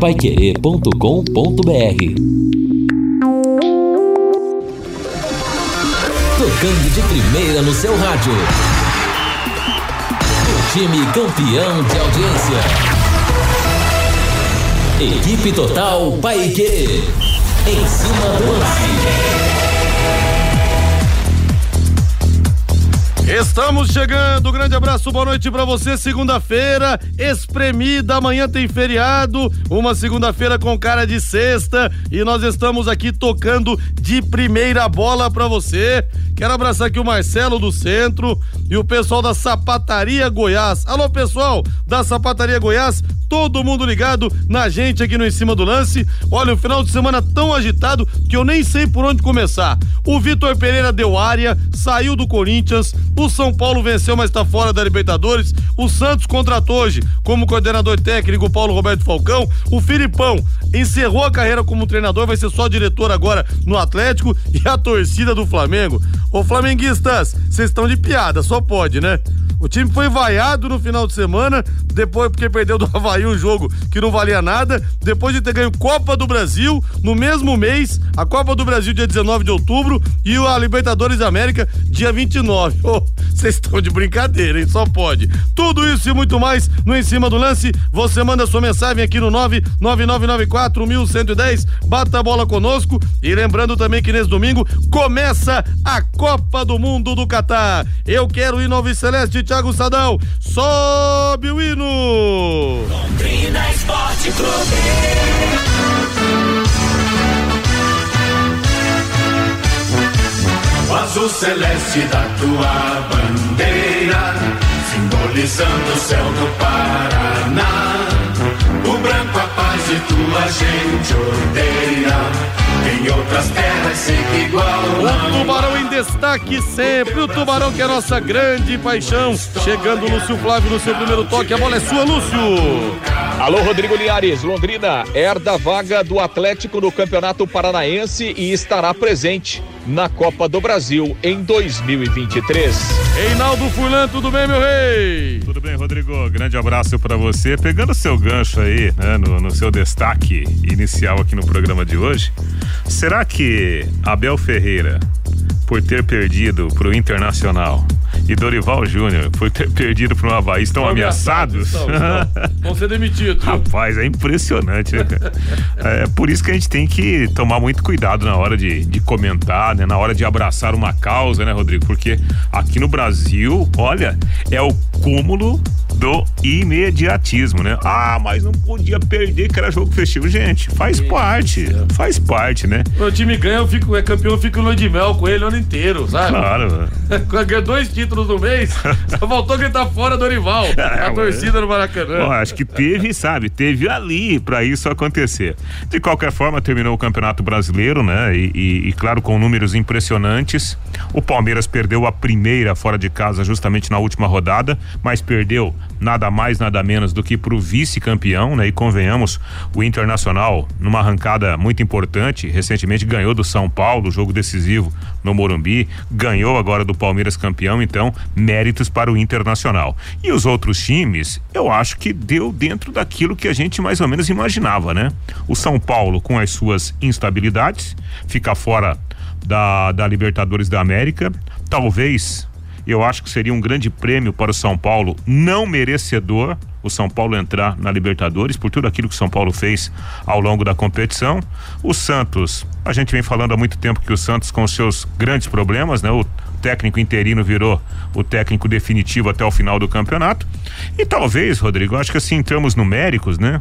paiquerê.com.br Tocando de primeira no seu rádio. O time campeão de audiência. Equipe Total Paiquerê. Em cima do lance. Estamos chegando, grande abraço, boa noite para você. Segunda-feira, espremida, amanhã tem feriado, uma segunda-feira com cara de sexta e nós estamos aqui tocando de primeira bola para você. Quero abraçar aqui o Marcelo do Centro e o pessoal da Sapataria Goiás. Alô, pessoal da Sapataria Goiás, todo mundo ligado na gente aqui no Em Cima do Lance. Olha, o final de semana tão agitado que eu nem sei por onde começar. O Vitor Pereira deu área, saiu do Corinthians, o São Paulo venceu, mas está fora da Libertadores. O Santos contratou hoje como coordenador técnico Paulo Roberto Falcão. O Filipão encerrou a carreira como treinador, vai ser só diretor agora no Atlético e a torcida do Flamengo. Ô flamenguistas, vocês estão de piada, só pode, né? O time foi vaiado no final de semana, depois porque perdeu do Havaí um jogo que não valia nada, depois de ter ganho Copa do Brasil no mesmo mês, a Copa do Brasil dia 19 de outubro e a Libertadores da América dia 29. Vocês oh, estão de brincadeira, hein? Só pode. Tudo isso e muito mais no Em Cima do Lance, você manda sua mensagem aqui no 99994 1110, bata a bola conosco e lembrando também que nesse domingo começa a Copa do Mundo do Catar. Eu quero ir no Celeste Thiago Sadão. Sobe o hino! Londrina Esporte Clube. O azul celeste da tua bandeira, simbolizando o céu do Paraná. O branco a paz e tua gente odeia em outras terras que igual. O Tubarão em destaque sempre. O Tubarão que é a nossa grande paixão. Chegando Lúcio Flávio no seu primeiro toque. A bola é sua, Lúcio. Alô, Rodrigo Liares. Londrina herda a vaga do Atlético no Campeonato Paranaense e estará presente na Copa do Brasil em 2023. Reinaldo Fulan, tudo bem, meu rei? Tudo bem, Rodrigo. Grande abraço para você. Pegando seu gancho aí, né, no, no seu destaque inicial aqui no programa de hoje, será que Abel Ferreira por ter perdido para o Internacional e Dorival Júnior ter perdido para o Havaí estão, estão ameaçados? ameaçados estão, estão. Vão ser demitidos. Rapaz, é impressionante, né, É por isso que a gente tem que tomar muito cuidado na hora de, de comentar, né? Na hora de abraçar uma causa, né, Rodrigo? Porque aqui no Brasil, olha, é o cúmulo do imediatismo, né? Ah, mas não podia perder que era jogo festivo. Gente, faz parte, faz parte, né? O time ganha, eu fico, é campeão, eu fico no de mel com ele o ano inteiro, sabe? Claro. Ganhou dois títulos no mês, só faltou ele tá fora do Orival, é, a torcida no Maracanã. acho que teve, sabe, teve ali para isso acontecer. De qualquer forma, terminou o Campeonato Brasileiro, né? E, e, e claro, com números impressionantes. O Palmeiras perdeu a primeira fora de casa justamente na última rodada, mas perdeu nada mais, nada menos do que para o vice-campeão, né? E convenhamos, o Internacional, numa arrancada muito importante, recentemente ganhou do São Paulo, jogo decisivo no Morumbi, ganhou agora do Palmeiras campeão, então méritos para o Internacional. E os outros times, eu acho que deu dentro daquilo que a gente mais ou menos imaginava, né? O São Paulo com as suas instabilidades, fica fora da, da Libertadores da América, talvez eu acho que seria um grande prêmio para o São Paulo, não merecedor o São Paulo entrar na Libertadores por tudo aquilo que o São Paulo fez ao longo da competição. O Santos, a gente vem falando há muito tempo que o Santos com seus grandes problemas, né? O técnico interino virou o técnico definitivo até o final do campeonato. E talvez, Rodrigo, acho que assim, em termos numéricos, né?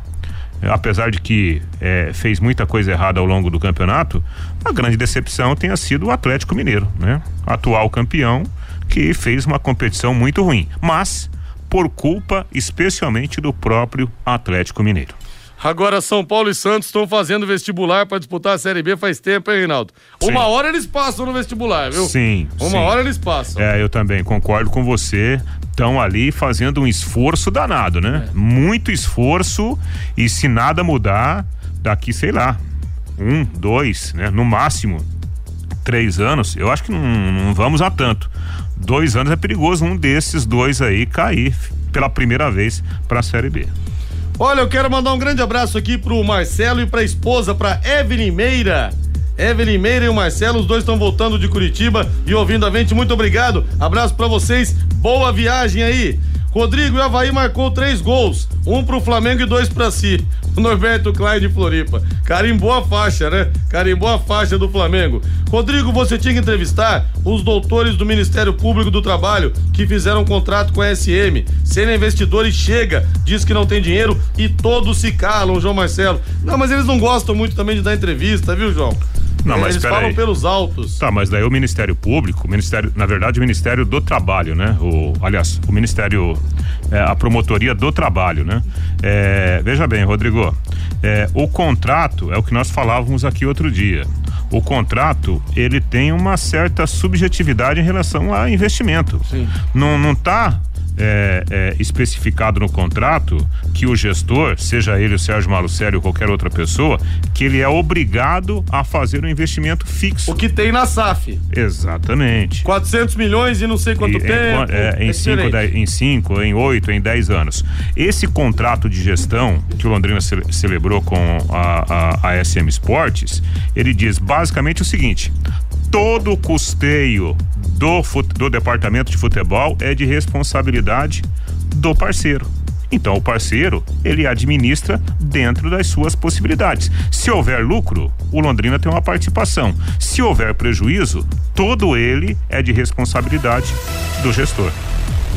apesar de que é, fez muita coisa errada ao longo do campeonato, a grande decepção tenha sido o Atlético Mineiro, né? Atual campeão que fez uma competição muito ruim, mas por culpa especialmente do próprio Atlético Mineiro. Agora São Paulo e Santos estão fazendo vestibular para disputar a Série B faz tempo, hein, Reinaldo? Sim. Uma hora eles passam no vestibular, viu? Sim. Uma sim. hora eles passam. É, eu também concordo com você. Estão ali fazendo um esforço danado, né? É. Muito esforço e se nada mudar, daqui, sei lá, um, dois, né? No máximo, três anos, eu acho que não, não vamos a tanto dois anos é perigoso um desses dois aí cair pela primeira vez para a Série B. Olha, eu quero mandar um grande abraço aqui pro Marcelo e pra esposa, pra Evelyn Meira. Evelyn Meira e o Marcelo, os dois estão voltando de Curitiba e ouvindo a gente. Muito obrigado. Abraço para vocês. Boa viagem aí. Rodrigo e Havaí marcou três gols, um pro Flamengo e dois para si. O Norberto Klein de Floripa. Carimbou a faixa, né? Carimbou a faixa do Flamengo. Rodrigo, você tinha que entrevistar os doutores do Ministério Público do Trabalho que fizeram um contrato com a SM. Sendo investidores, chega, diz que não tem dinheiro e todos se calam, João Marcelo. Não, mas eles não gostam muito também de dar entrevista, viu, João? Não, mas Eles falam aí. pelos altos. Tá, mas daí o Ministério Público, o Ministério, na verdade, o Ministério do Trabalho, né? O, aliás, o Ministério, é, a Promotoria do Trabalho, né? É, veja bem, Rodrigo, é, o contrato é o que nós falávamos aqui outro dia. O contrato, ele tem uma certa subjetividade em relação a investimento. Sim. Não, não tá é, é, especificado no contrato que o gestor, seja ele o Sérgio Malucério ou qualquer outra pessoa, que ele é obrigado a fazer um investimento fixo. O que tem na SAF. Exatamente. 400 milhões e não sei quanto E, tempo. é, é, em, cinco, diferente. dez- em cinco, em oito, em dez anos. Esse contrato de gestão que o Londrina ce- celebrou com a, a, a SM Esportes, ele diz basicamente o seguinte: todo o custeio do, do departamento de futebol é de responsabilidade do parceiro. Então o parceiro, ele administra dentro das suas possibilidades. Se houver lucro, o Londrina tem uma participação. Se houver prejuízo, todo ele é de responsabilidade do gestor.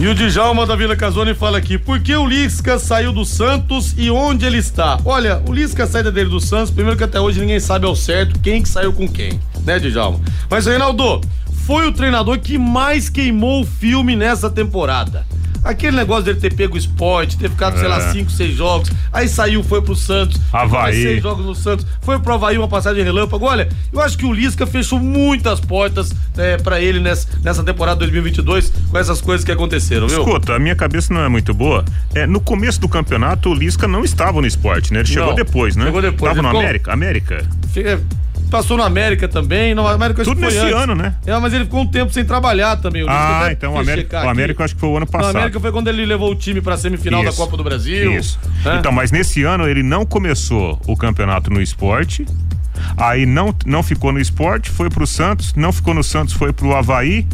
E o Djalma da Vila Casone fala aqui: por que o Lisca saiu do Santos e onde ele está? Olha, o Lisca saída dele do Santos, primeiro que até hoje ninguém sabe ao certo quem que saiu com quem, né, Djalma? Mas, Reinaldo, foi o treinador que mais queimou o filme nessa temporada. Aquele negócio dele ter pego o esporte, ter ficado, sei lá, É. cinco, seis jogos, aí saiu, foi pro Santos, Havaí. seis jogos no Santos, foi pro Havaí uma passagem relâmpago. Olha, eu acho que o Lisca fechou muitas portas é, para ele nessa, nessa temporada 2022 com essas coisas que aconteceram, viu? Escuta, a minha cabeça não é muito boa. É, no começo do campeonato, o Lisca não estava no esporte, né? Ele chegou Não, depois, né? chegou depois, Tava ele no ficou- América? América. Fica- Passou no América também, no América Tudo nesse antes. ano, né? É, mas ele ficou um tempo sem trabalhar também. Ah, então o América, o. América acho que foi o ano passado. o América foi quando ele levou o time pra semifinal da Isso. Copa do Brasil. Isso. né? Então, mas nesse ano ele não começou o campeonato no esporte. Aí não, não ficou no esporte, foi pro Santos, não ficou no Santos, foi pro Havaí.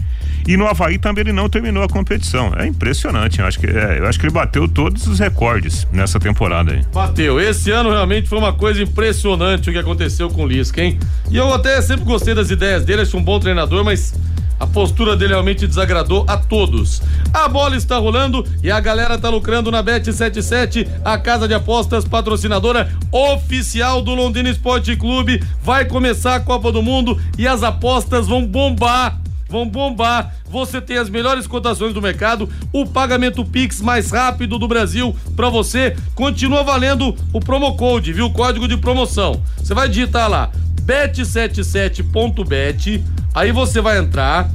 E no Havaí também ele não terminou a competição. É impressionante. Eu acho que, é, eu acho que ele bateu todos os recordes nessa temporada aí. Bateu. Esse ano realmente foi uma coisa impressionante o que aconteceu com o Lisca, hein? E eu até sempre gostei das ideias dele, acho um bom treinador, mas a postura dele realmente desagradou a todos. A bola está rolando e a galera tá lucrando na Bet77, a casa de apostas patrocinadora oficial do Londrina Esporte Clube. Vai começar a Copa do Mundo e as apostas vão bombar vão bombar. Você tem as melhores cotações do mercado, o pagamento Pix mais rápido do Brasil para você. Continua valendo o promo code, viu? O código de promoção. Você vai digitar lá bet77.bet, aí você vai entrar,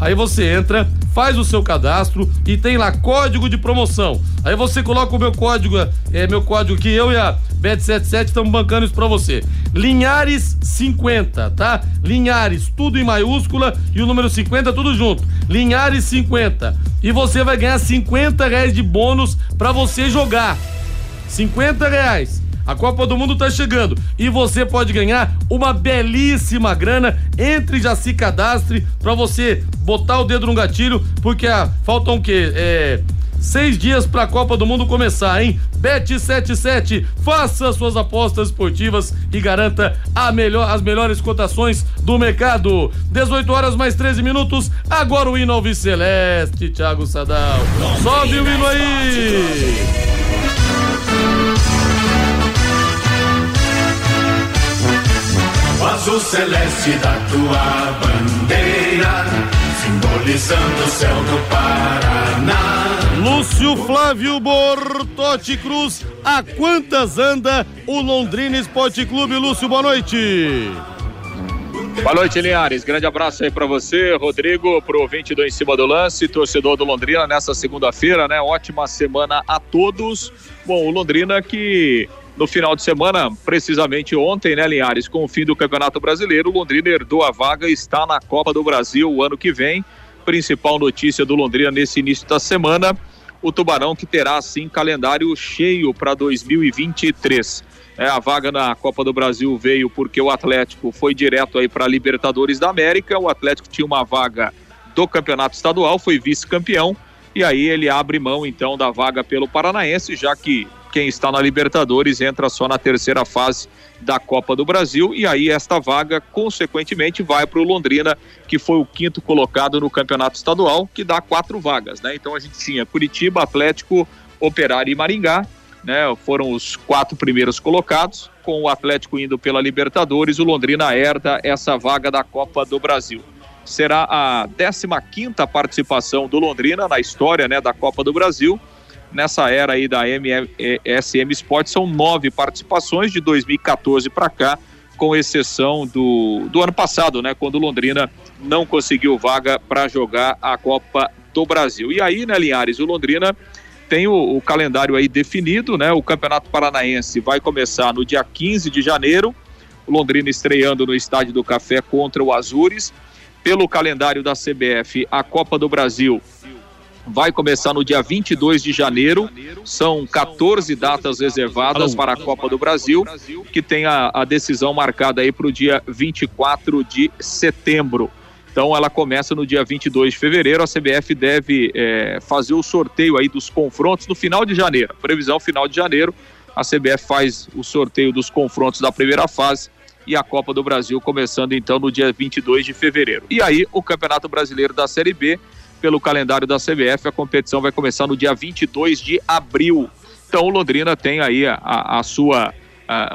aí você entra, faz o seu cadastro e tem lá código de promoção. Aí você coloca o meu código, é meu código que eu e a Bet77 estamos bancando isso pra você. Linhares 50, tá? Linhares, tudo em maiúscula e o número 50 tudo junto. Linhares 50. E você vai ganhar 50 reais de bônus pra você jogar. 50 reais. A Copa do Mundo tá chegando e você pode ganhar uma belíssima grana. Entre já se cadastre pra você botar o dedo no gatilho, porque ah, faltam o quê? É, seis dias pra Copa do Mundo começar, hein? Bet77, faça suas apostas esportivas e garanta a melhor, as melhores cotações do mercado. 18 horas mais 13 minutos. Agora o hino Celeste, Thiago Sadal. Sobe o hino aí! O azul celeste da tua bandeira, simbolizando o céu do Paraná. Lúcio Flávio Bortotti Cruz, a quantas anda o Londrina Esporte Clube? Lúcio, boa noite. Boa noite, Linhares. Grande abraço aí pra você, Rodrigo, pro ouvinte do Em Cima do Lance, torcedor do Londrina nessa segunda-feira, né? Ótima semana a todos. Bom, o Londrina que no final de semana, precisamente ontem, né, Linhares, com o fim do Campeonato Brasileiro, Londrina herdou a vaga e está na Copa do Brasil o ano que vem. Principal notícia do Londrina nesse início da semana. o Tubarão que terá sim calendário cheio para 2023. É, a vaga na Copa do Brasil veio porque o Atlético foi direto aí para Libertadores da América. O Atlético tinha uma vaga do Campeonato Estadual, foi vice-campeão e aí ele abre mão então da vaga pelo Paranaense, já que quem está na Libertadores entra só na terceira fase da Copa do Brasil e aí esta vaga consequentemente vai para o Londrina que foi o quinto colocado no campeonato estadual que dá quatro vagas, né? Então a gente tinha Curitiba, Atlético, Operário e Maringá, né? Foram os quatro primeiros colocados com o Atlético indo pela Libertadores, o Londrina herda essa vaga da Copa do Brasil. Será a 15 quinta participação do Londrina na história, né, da Copa do Brasil nessa era aí da SM Sport, são nove participações de 2014 para cá, com exceção do, do ano passado, né, quando Londrina não conseguiu vaga para jogar a Copa do Brasil. E aí, né, Linhares, o Londrina tem o, o, calendário aí definido, né? O Campeonato Paranaense vai começar no dia 15 de janeiro, Londrina estreando no Estádio do Café contra o Azures. Pelo calendário da CBF, a Copa do Brasil vai começar no dia 22 de janeiro. São 14 datas reservadas para a Copa do Brasil, que tem a, a decisão marcada aí para o dia 24 de setembro. Então ela começa no dia 22 de fevereiro. A CBF deve é, fazer o sorteio aí dos confrontos no final de janeiro. Previsão final de janeiro. A CBF faz o sorteio dos confrontos da primeira fase e a Copa do Brasil começando então no dia 22 de fevereiro. E aí o Campeonato Brasileiro da Série B pelo calendário da CBF, a competição vai começar no dia 22 de abril. Então, Londrina tem aí a, a sua,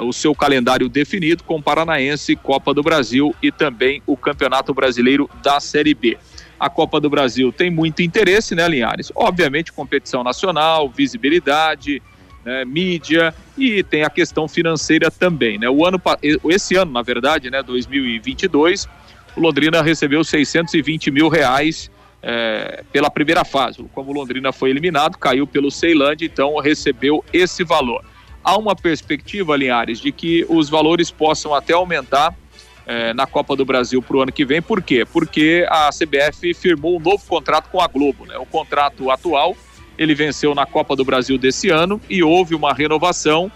o seu calendário definido com Paranaense, Copa do Brasil e também o Campeonato Brasileiro da Série B. A Copa do Brasil tem muito interesse, né, Linhares? Obviamente, competição nacional, visibilidade, né, mídia e tem a questão financeira também, né? O ano, esse ano, na verdade, né, 2022, o Londrina recebeu 620 mil reais é, pela primeira fase. Como Londrina foi eliminado, caiu pelo Ceilândia, então recebeu esse valor. Há uma perspectiva, Linhares, de que os valores possam até aumentar é, na Copa do Brasil para o ano que vem. Por quê? Porque a CBF firmou um novo contrato com a Globo. Né? O contrato atual ele venceu na Copa do Brasil desse ano e houve uma renovação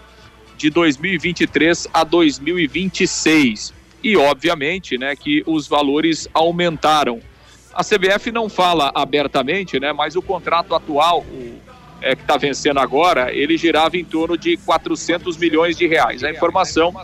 de 2023 a 2026. E obviamente, né, que os valores aumentaram. A CBF não fala abertamente, né? Mas o contrato atual, o, é, que está vencendo agora, ele girava em torno de 400 milhões de reais. A informação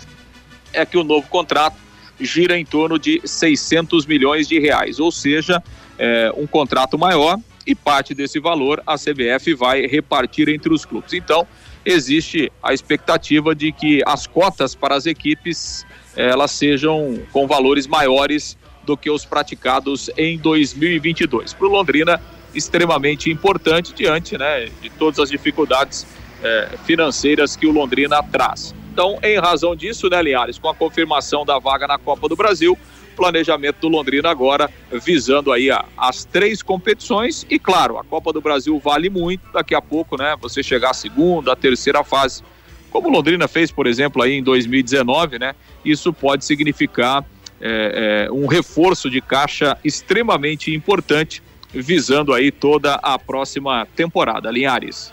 é que o novo contrato gira em torno de 600 milhões de reais, ou seja, é, um contrato maior e parte desse valor a CBF vai repartir entre os clubes. Então, existe a expectativa de que as cotas para as equipes elas sejam com valores maiores do que os praticados em 2022. Para o Londrina, extremamente importante diante né, de todas as dificuldades é, financeiras que o Londrina traz. Então, em razão disso, né, Linhares, com a confirmação da vaga na Copa do Brasil, planejamento do Londrina agora visando aí a, as três competições e claro, a Copa do Brasil vale muito, daqui a pouco, né, você chegar à segunda, à terceira fase, como o Londrina fez, por exemplo, aí em 2019, né, isso pode significar é, é, um reforço de caixa extremamente importante, visando aí toda a próxima temporada. Linhares.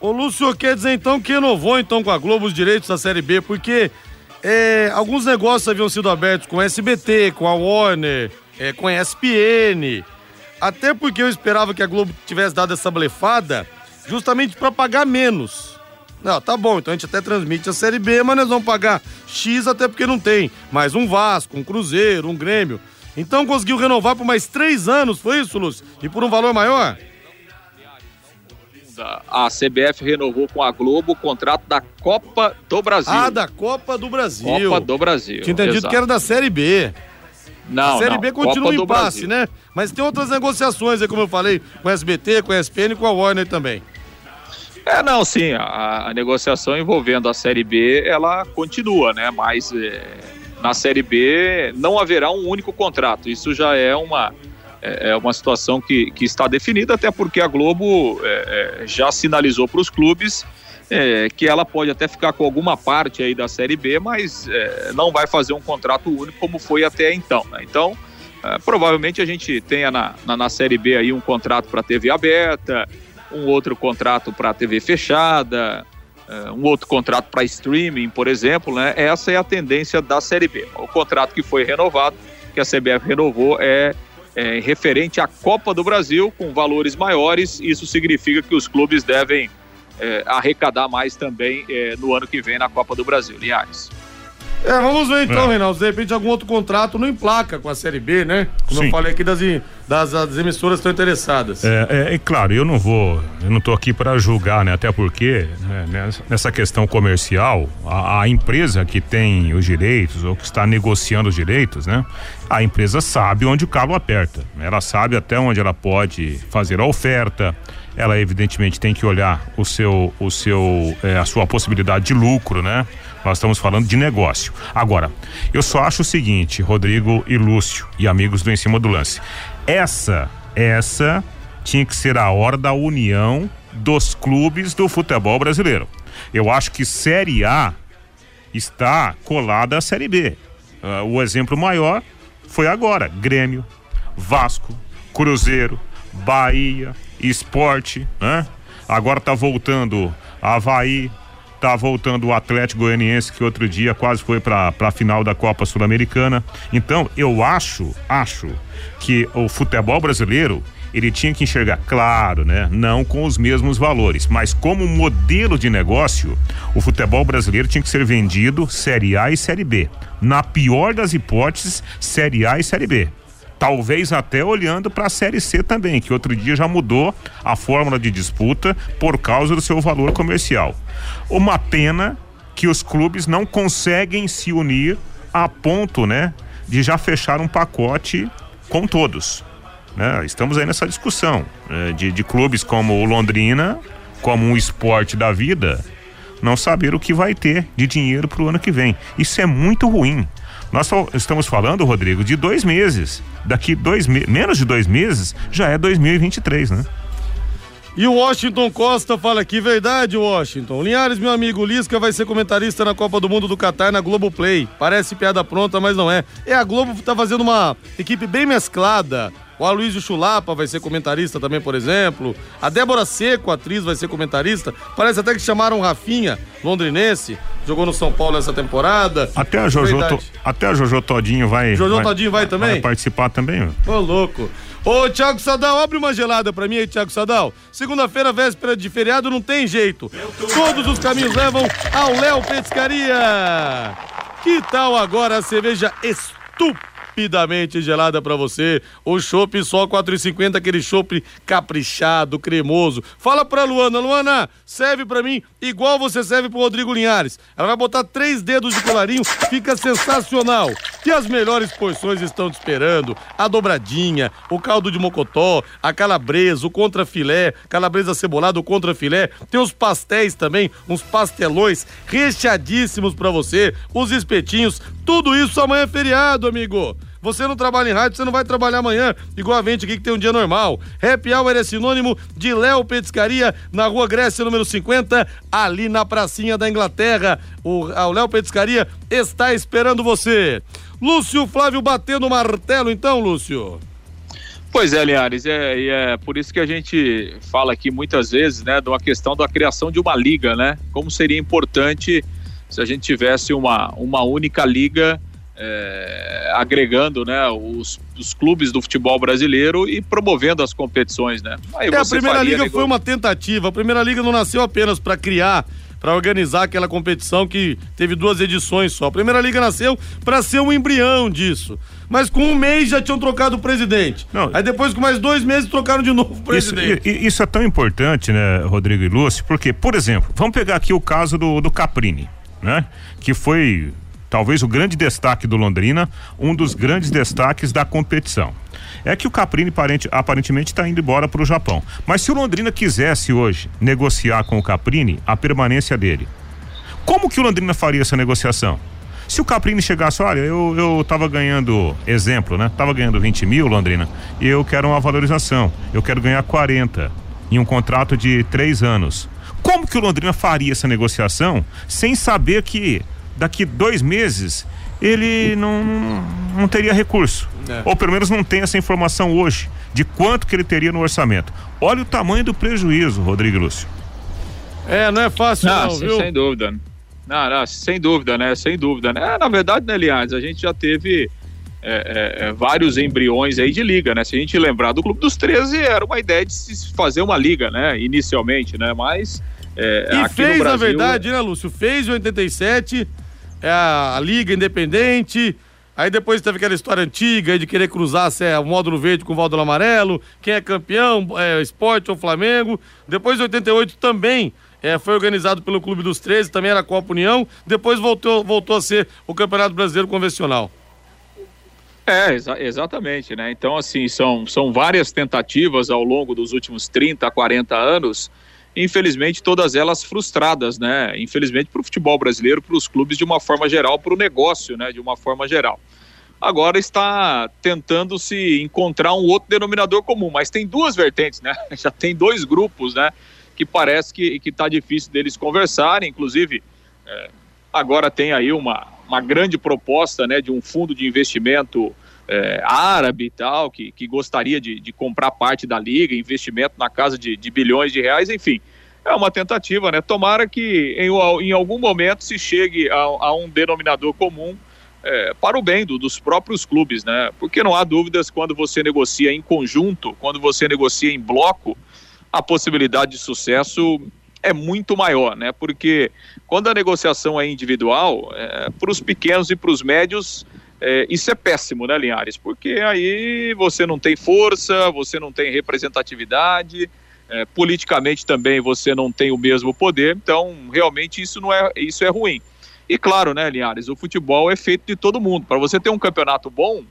Ô Lúcio, quer dizer então que renovou então com a Globo os direitos da Série B, porque é, alguns negócios haviam sido abertos com a SBT, com a Warner, é, com a ESPN, até porque eu esperava que a Globo tivesse dado essa blefada justamente para pagar menos. Não, tá bom, então a gente até transmite a Série B, mas nós vamos pagar X até porque não tem. Mais um Vasco, um Cruzeiro, um Grêmio. Então conseguiu renovar por mais três anos, foi isso, Lúcio? E por um valor maior? A CBF renovou com a Globo o contrato da Copa do Brasil. Ah, da Copa do Brasil. Copa do Brasil. Tinha entendido exato. que era da Série B. Não, a Série não. B continua em impasse, né? Mas tem outras negociações aí, como eu falei, com a SBT, com a ESPN e com a Warner também. É, não, sim, a, a, negociação envolvendo a Série B, ela continua, né? Mas é, na Série B não haverá um único contrato. Isso já é uma, é, é uma situação que, que está definida, até porque a Globo é, é já sinalizou para os clubes é, que ela pode até ficar com alguma parte aí da Série B, mas é, não vai fazer um contrato único como foi até então. Né? Então, provavelmente a gente tenha na, na, na Série B aí um contrato para TV aberta, um outro contrato para TV fechada, uh, um outro contrato para streaming, por exemplo, né? Essa é a tendência da Série B. O contrato que foi renovado, que a CBF renovou, é, é referente à Copa do Brasil, com valores maiores. Isso significa que os clubes devem é, arrecadar mais também é, no ano que vem na Copa do Brasil. Linhares. É, vamos ver então, é. Reinaldo. De repente algum outro contrato não emplaca com a Série B, né? Como Sim. eu falei aqui das, das, das emissoras estão interessadas. É, é, é, claro, eu não vou, eu não estou aqui para julgar, né? Até porque né, nessa questão comercial, a, a, empresa que tem os direitos ou que está negociando os direitos, né? A empresa sabe onde o calo aperta. Ela sabe até onde ela pode fazer a oferta. Ela evidentemente tem que olhar o seu, o seu, é, a sua possibilidade de lucro, né? Nós estamos falando de negócio. Agora, eu só acho o seguinte, Rodrigo e Lúcio e amigos do Em Cima do Lance. Essa, essa tinha que ser a hora da união dos clubes do futebol brasileiro. Eu acho que Série A está colada à Série B. Uh, o exemplo maior foi agora: Grêmio, Vasco, Cruzeiro, Bahia, Esporte, né? Agora está voltando Havaí, Tá voltando o Atlético Goianiense que outro dia quase foi para a final da Copa Sul-Americana. Então, eu acho, acho que o futebol brasileiro ele tinha que enxergar, claro, né? Não com os mesmos valores, mas como modelo de negócio, o futebol brasileiro tinha que ser vendido Série A e Série B. Na pior das hipóteses, Série A e Série B talvez até olhando para a Série C também, que outro dia já mudou a fórmula de disputa por causa do seu valor comercial. Uma pena que os clubes não conseguem se unir a ponto, né, de já fechar um pacote com todos. Né? Estamos aí nessa discussão né, de, de clubes como o Londrina, como um esporte da vida, não saber o que vai ter de dinheiro para o ano que vem. Isso é muito ruim. Nós estamos falando, Rodrigo, de dois meses. Daqui dois me menos de dois meses já é 2023, né? E o Washington Costa fala aqui, verdade, Washington. Linhares, meu amigo Lisca, vai ser comentarista na Copa do Mundo do Catar na Globoplay. Parece piada pronta, mas não é. É, a Globo tá fazendo uma equipe bem mesclada. O Aloysio Chulapa vai ser comentarista também, por exemplo. A Débora Seco, atriz, vai ser comentarista. Parece até que chamaram Rafinha, londrinense. Jogou no São Paulo essa temporada. Até a Jojo, até a Jojo Todinho vai. Jojo vai, Todinho vai, também? Vai participar também. Ô, louco. Ô, Thiago Sadal, abre uma gelada pra mim aí, Thiago Sadal. Segunda-feira, véspera de feriado, não tem jeito. Todos os caminhos levam ao Léo Pescaria. Que tal agora a cerveja estúpida? Rapidamente gelada para você. O chopp só 4,50, aquele chopp caprichado, cremoso. Fala pra Luana, Luana, serve para mim igual você serve pro Rodrigo Linhares. Ela vai botar três dedos de colarinho, fica sensacional. E as melhores porções estão te esperando. A dobradinha, o caldo de mocotó, a calabresa, o contrafilé, calabresa cebolada, o contrafilé. Tem os pastéis também, uns pastelões recheadíssimos para você, os espetinhos, tudo isso amanhã é feriado, amigo. Você não trabalha em rádio, você não vai trabalhar amanhã, igual a gente aqui que tem um dia normal. Happy Hour é sinônimo de Léo Petiscaria, na rua Grécia, número 50, ali na pracinha da Inglaterra. O Léo Petiscaria está esperando você. Lúcio Flávio batendo o martelo, então, Lúcio. Pois é, Linhares, é, é por isso que a gente fala aqui muitas vezes, né, de uma questão da criação de uma liga, né? Como seria importante se a gente tivesse uma, uma única liga é, agregando né, os, os, clubes do futebol brasileiro e promovendo as competições, né? Aí é, a Primeira Liga negócio... foi uma tentativa. A Primeira Liga não nasceu apenas para criar para organizar aquela competição que teve duas edições só. A Primeira Liga nasceu para ser um embrião disso. Mas com um mês já tinham trocado o presidente. Não, Aí depois, com mais dois meses, trocaram de novo o presidente. Isso, isso é tão importante, né, Rodrigo e Lúcio, porque, por exemplo, vamos pegar aqui o caso do, do Caprini, né? Que foi talvez o grande destaque do Londrina, um dos grandes destaques da competição. É que o Caprini aparentemente está indo embora para o Japão. Mas se o Londrina quisesse hoje negociar com o Caprini a permanência dele, como que o Londrina faria essa negociação? Se o Caprini chegasse, olha, eu, eu tava ganhando, exemplo, né? Tava ganhando 20 mil, Londrina, e eu quero uma valorização. Eu quero ganhar 40 em um contrato de três anos. Como que o Londrina faria essa negociação sem saber que daqui dois meses ele não, não teria recurso. É. Ou pelo menos não tem essa informação hoje de quanto que ele teria no orçamento. Olha o tamanho do prejuízo, Rodrigo Lúcio. É, não é fácil não, não viu? Sem dúvida. Não, não, sem dúvida, né? Sem dúvida, né? Na verdade, né, aliás, a gente já teve é, é, é, vários embriões aí de liga, né? Se a gente lembrar do Clube dos 13, era uma ideia de se fazer uma liga, né? Inicialmente, né? Mas. É, e fez, Brasil... na verdade, né, Lúcio? Fez em 87 é a, a Liga Independente. Aí depois teve aquela história antiga de querer cruzar se é o módulo verde com o módulo amarelo, quem é campeão, é, esporte ou Flamengo. Depois de 88 também é, foi organizado pelo Clube dos 13, também era a Copa União. Depois voltou, voltou a ser o Campeonato Brasileiro Convencional. É, exa exatamente, né? Então, assim, são, são várias tentativas ao longo dos últimos 30, 40 anos infelizmente todas elas frustradas, né? Infelizmente para o futebol brasileiro, para os clubes de uma forma geral, para o negócio, né? De uma forma geral. Agora está tentando se encontrar um outro denominador comum, mas tem duas vertentes, né? Já tem dois grupos, né? Que parece que está difícil deles conversarem, inclusive é, agora tem aí uma uma grande proposta, né? De um fundo de investimento é, árabe e tal, que, que gostaria de, de comprar parte da liga, investimento na casa de, de bilhões de reais, enfim. É uma tentativa, né? Tomara que em, em algum momento se chegue a, a um denominador comum é, para o bem do, dos próprios clubes, né? Porque não há dúvidas quando você negocia em conjunto, quando você negocia em bloco, a possibilidade de sucesso é muito maior, né? Porque quando a negociação é individual, é, para os pequenos e para os médios é, isso é péssimo, né, Linhares? Porque aí você não tem força, você não tem representatividade, é, politicamente também você não tem o mesmo poder, então realmente isso não é isso é ruim. E claro, né, Linhares, o futebol é feito de todo mundo. Para você ter um campeonato bom,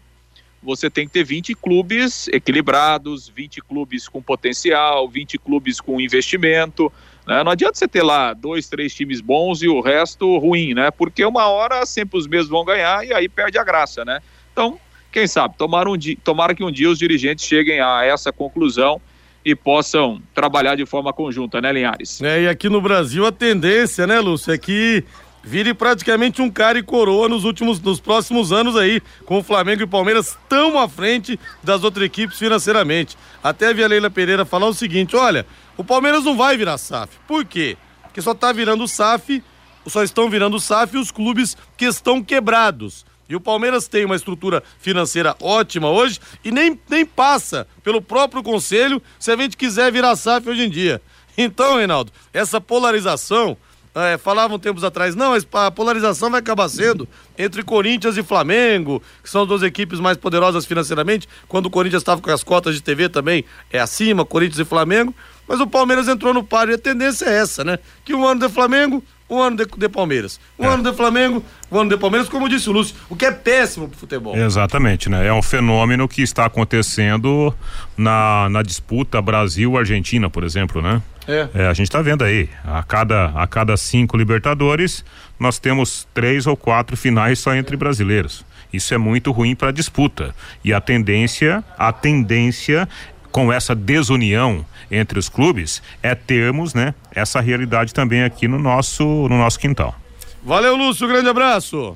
você tem que ter 20 clubes equilibrados, 20 clubes com potencial, 20 clubes com investimento. Né? Não adianta você ter lá dois, três times bons e o resto ruim, né? Porque uma hora sempre os mesmos vão ganhar e aí perde a graça, né? Então, quem sabe, tomara, um dia, tomara que um dia os dirigentes cheguem a essa conclusão e possam trabalhar de forma conjunta, né, Linhares? É, e aqui no Brasil a tendência, né, Lúcio, é que vire praticamente um cara e coroa nos últimos, nos próximos anos aí, com o Flamengo e Palmeiras tão à frente das outras equipes financeiramente. Até vi a Leila Pereira falar o seguinte, olha, o Palmeiras não vai virar SAF. Por quê? Porque só está virando SAF, só estão virando SAF os clubes que estão quebrados. E o Palmeiras tem uma estrutura financeira ótima hoje e nem, nem passa pelo próprio conselho se a gente quiser virar SAF hoje em dia. Então, Reinaldo, essa polarização, é, falavam tempos atrás, não, a polarização vai acabar sendo entre Corinthians e Flamengo, que são as duas equipes mais poderosas financeiramente, quando o Corinthians estava com as cotas de TV também é acima, Corinthians e Flamengo. Mas o Palmeiras entrou no páreo e a tendência é essa, né? Que um ano de Flamengo, um ano de, de Palmeiras. Um é. ano de Flamengo, um ano de Palmeiras, como disse o Lúcio, o que é péssimo pro futebol. Exatamente, né? É um fenômeno que está acontecendo na, na disputa Brasil-Argentina, por exemplo, né? É. é. a gente está vendo aí, a cada, a cada cinco Libertadores, nós temos três ou quatro finais só entre brasileiros. Isso é muito ruim para a disputa. E a tendência, a tendência com essa desunião entre os clubes é termos, né, essa realidade também aqui no nosso no nosso quintal. Valeu, Lúcio, grande abraço.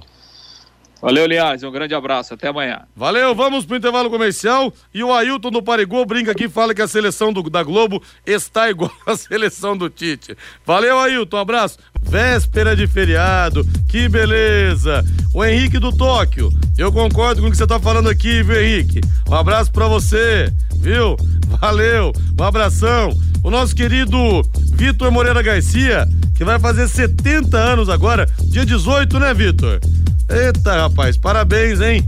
Valeu, Linhares, um grande abraço, até amanhã. Valeu, vamos pro intervalo comercial e o Ailton do Parigô brinca aqui fala que a seleção do, da Globo está igual à seleção do Tite. Valeu, Ailton, um abraço. Véspera de feriado, que beleza. O Henrique do Tóquio, eu concordo com o que você tá falando aqui, viu, Henrique? Um abraço para você, viu? Valeu, um abração. O nosso querido Vitor Moreira Garcia, que vai fazer 70 anos agora, dia 18, né, Vitor? Eita, rapaz, parabéns, hein?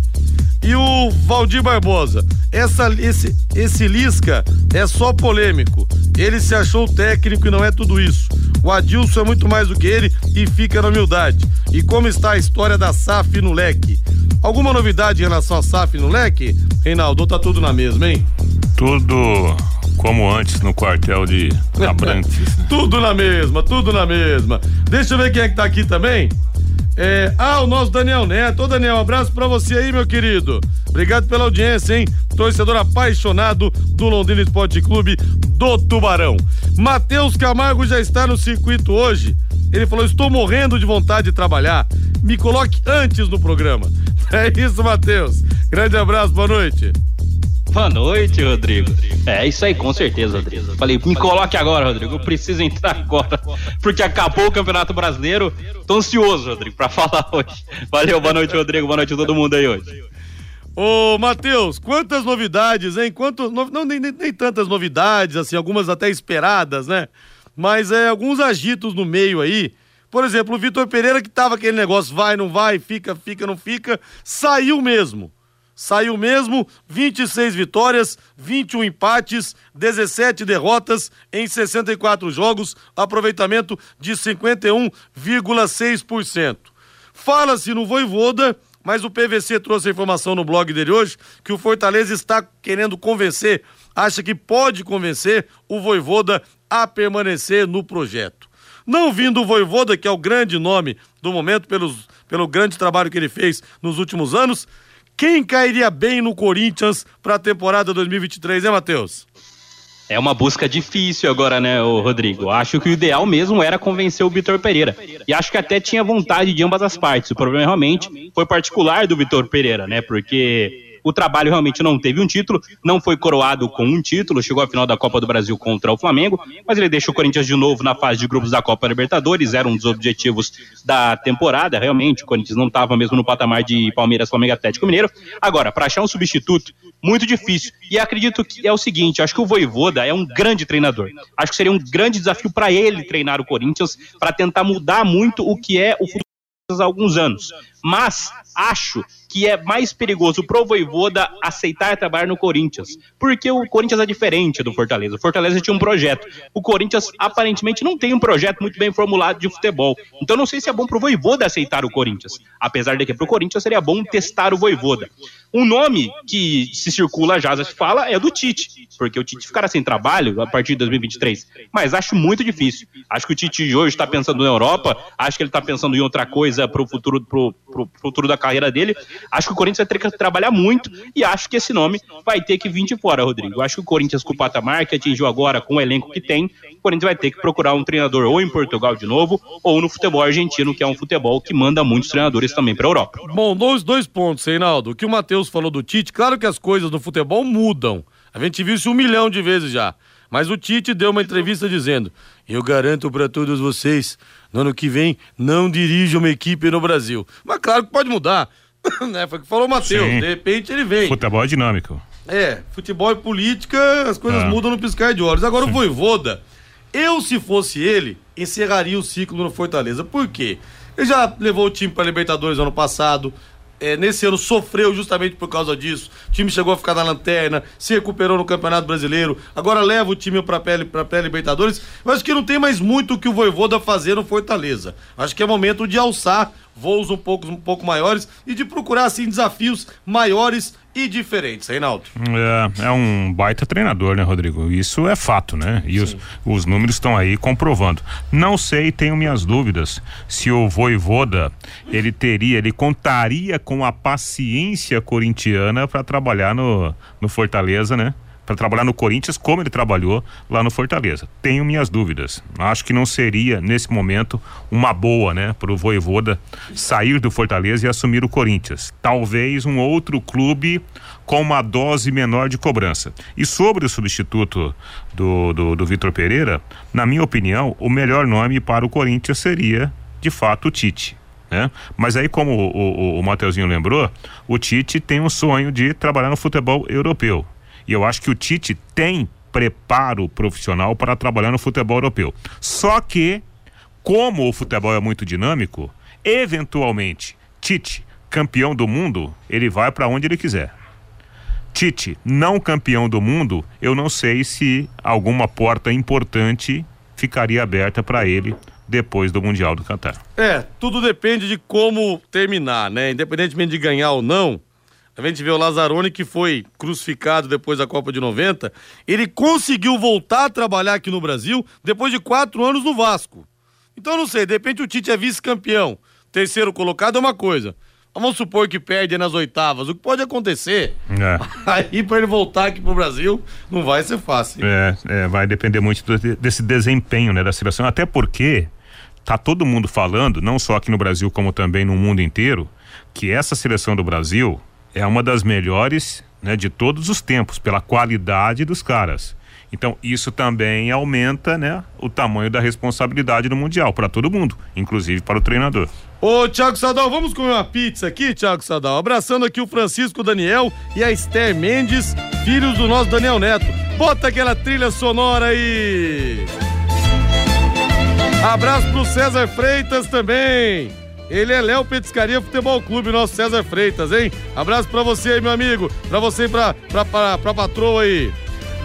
E o Valdir Barbosa, essa, esse, esse Lisca é só polêmico. Ele se achou técnico e não é tudo isso. O Adilson é muito mais do que ele e fica na humildade. E como está a história da SAF no leque? Alguma novidade em relação à SAF no leque? Reinaldo, tá tudo na mesma, hein? Tudo como antes no quartel de Abrantes. tudo na mesma, tudo na mesma. Deixa eu ver quem é que tá aqui também. É, ah, o nosso Daniel Neto. Ô, Daniel, um abraço pra você aí, meu querido. Obrigado pela audiência, hein? Torcedor apaixonado do Londrina Esporte Clube do Tubarão. Matheus Camargo já está no circuito hoje. Ele falou: Estou morrendo de vontade de trabalhar. me coloque antes no programa. É isso, Matheus. Grande abraço, boa noite. Boa noite, Rodrigo. É isso aí, com certeza, Rodrigo. Falei, me coloque agora, Rodrigo. Eu preciso entrar agora, porque acabou o Campeonato Brasileiro. Tô ansioso, Rodrigo, pra falar hoje. Valeu, boa noite, Rodrigo. Boa noite a todo mundo aí hoje. Ô, Matheus, quantas novidades, hein? Quanto, não, não nem, nem, nem, tantas novidades, assim, algumas até esperadas, né? Mas é, alguns agitos no meio aí. Por exemplo, o Vitor Pereira, que tava aquele negócio, vai, não vai, fica, fica, não fica, saiu mesmo. Saiu mesmo, 26 vitórias, 21 empates, 17 derrotas em 64 jogos, aproveitamento de 51,6%. Fala-se no Voivoda mas o PVC trouxe a informação no blog dele hoje que o Fortaleza está querendo convencer, acha que pode convencer o Voivoda a permanecer no projeto. Não vindo o Voivoda, que é o grande nome do momento, pelos, pelo grande trabalho que ele fez nos últimos anos, quem cairia bem no Corinthians para a temporada 2023, hein, Matheus? É uma busca difícil agora, né, Rodrigo? Acho que o ideal mesmo era convencer o Vitor Pereira. E acho que até tinha vontade de ambas as partes. O problema realmente foi particular do Vitor Pereira, né? Porque o trabalho realmente não teve um título, não foi coroado com um título, chegou à final da Copa do Brasil contra o Flamengo, mas ele deixou o Corinthians de novo na fase de grupos da Copa Libertadores, era um dos objetivos da temporada, realmente, o Corinthians não estava mesmo no patamar de Palmeiras, Flamengo Atlético Mineiro. Agora, para achar um substituto, muito difícil. E acredito que é o seguinte, acho que o Voivoda é um grande treinador. Acho que seria um grande desafio para ele treinar o Corinthians, para tentar mudar muito o que é o futebol há alguns anos. Mas acho que é mais perigoso pro Voivoda aceitar trabalhar no Corinthians. Porque o Corinthians é diferente do Fortaleza. O Fortaleza tinha um projeto. O Corinthians aparentemente não tem um projeto muito bem formulado de futebol. Então não sei se é bom pro Voivoda aceitar o Corinthians. Apesar de que pro Corinthians seria bom testar o Voivoda. Um nome que se circula já, se fala, é do Tite. Porque o Tite ficará sem trabalho a partir de 2023. Mas acho muito difícil. Acho que o Tite hoje está pensando na Europa. Acho que ele está pensando em outra coisa pro futuro, pro, pro futuro da carreira dele. Acho que o Corinthians vai ter que trabalhar muito e acho que esse nome vai ter que vir de fora, Rodrigo. Acho que o Corinthians, com o patamar que atingiu agora, com o elenco que tem, o Corinthians vai ter que procurar um treinador ou em Portugal de novo, ou no futebol argentino, que é um futebol que manda muitos treinadores também para a Europa. Bom, dois, dois pontos, Reinaldo. O que o Matheus falou do Tite, claro que as coisas no futebol mudam. A gente viu isso um milhão de vezes já. Mas o Tite deu uma entrevista dizendo: Eu garanto para todos vocês, no ano que vem, não dirijo uma equipe no Brasil. Mas claro que pode mudar. né? Foi o que falou o Matheus. De repente ele vem. Futebol é dinâmico. É, futebol e política, as coisas ah. mudam no piscar de olhos. Agora Sim. o Voivoda, eu se fosse ele, encerraria o ciclo no Fortaleza. Por quê? Ele já levou o time para Libertadores ano passado, é, nesse ano sofreu justamente por causa disso. O time chegou a ficar na lanterna, se recuperou no Campeonato Brasileiro, agora leva o time para a pré-Libertadores. Acho que não tem mais muito o que o Voivoda fazer no Fortaleza. Acho que é momento de alçar voos um pouco, um pouco maiores e de procurar assim desafios maiores e diferentes, Reinaldo. É, é um baita treinador, né, Rodrigo? Isso é fato, né? E os, os, números estão aí comprovando. Não sei, tenho minhas dúvidas se o Voivoda ele teria, ele contaria com a paciência corintiana para trabalhar no, no Fortaleza, né? Para trabalhar no Corinthians como ele trabalhou lá no Fortaleza. Tenho minhas dúvidas. Acho que não seria nesse momento uma boa, né, para o Voivoda sair do Fortaleza e assumir o Corinthians. Talvez um outro clube com uma dose menor de cobrança. E sobre o substituto do, do, do Vitor Pereira, na minha opinião, o melhor nome para o Corinthians seria, de fato, o Tite. Né? Mas aí, como o, o, o Mateuzinho lembrou, o Tite tem um sonho de trabalhar no futebol europeu. E eu acho que o Tite tem preparo profissional para trabalhar no futebol europeu. Só que, como o futebol é muito dinâmico, eventualmente, Tite, campeão do mundo, ele vai para onde ele quiser. Tite, não campeão do mundo, eu não sei se alguma porta importante ficaria aberta para ele depois do Mundial do Qatar. É, tudo depende de como terminar, né? Independentemente de ganhar ou não, a gente vê o Lazzaroni, que foi crucificado depois da Copa de 90. Ele conseguiu voltar a trabalhar aqui no Brasil depois de quatro anos no Vasco. Então, não sei, de repente o Tite é vice-campeão. Terceiro colocado é uma coisa. Vamos supor que perde nas oitavas. O que pode acontecer? É. Aí, para ele voltar aqui pro Brasil, não vai ser fácil. É, é vai depender muito desse desempenho né, da seleção. Até porque tá todo mundo falando, não só aqui no Brasil como também no mundo inteiro, que essa seleção do Brasil é uma das melhores, né, de todos os tempos pela qualidade dos caras. Então, isso também aumenta, né, o tamanho da responsabilidade do mundial para todo mundo, inclusive para o treinador. Ô, Thiago Sadal, vamos comer uma pizza aqui, Thiago Sadal? Abraçando aqui o Francisco Daniel e a Esther Mendes, filhos do nosso Daniel Neto. Bota aquela trilha sonora aí. Abraço pro César Freitas também. Ele é Léo Petiscaria Futebol Clube, nosso César Freitas, hein? Abraço pra você aí, meu amigo. Pra você e pra, pra, pra, pra patroa aí.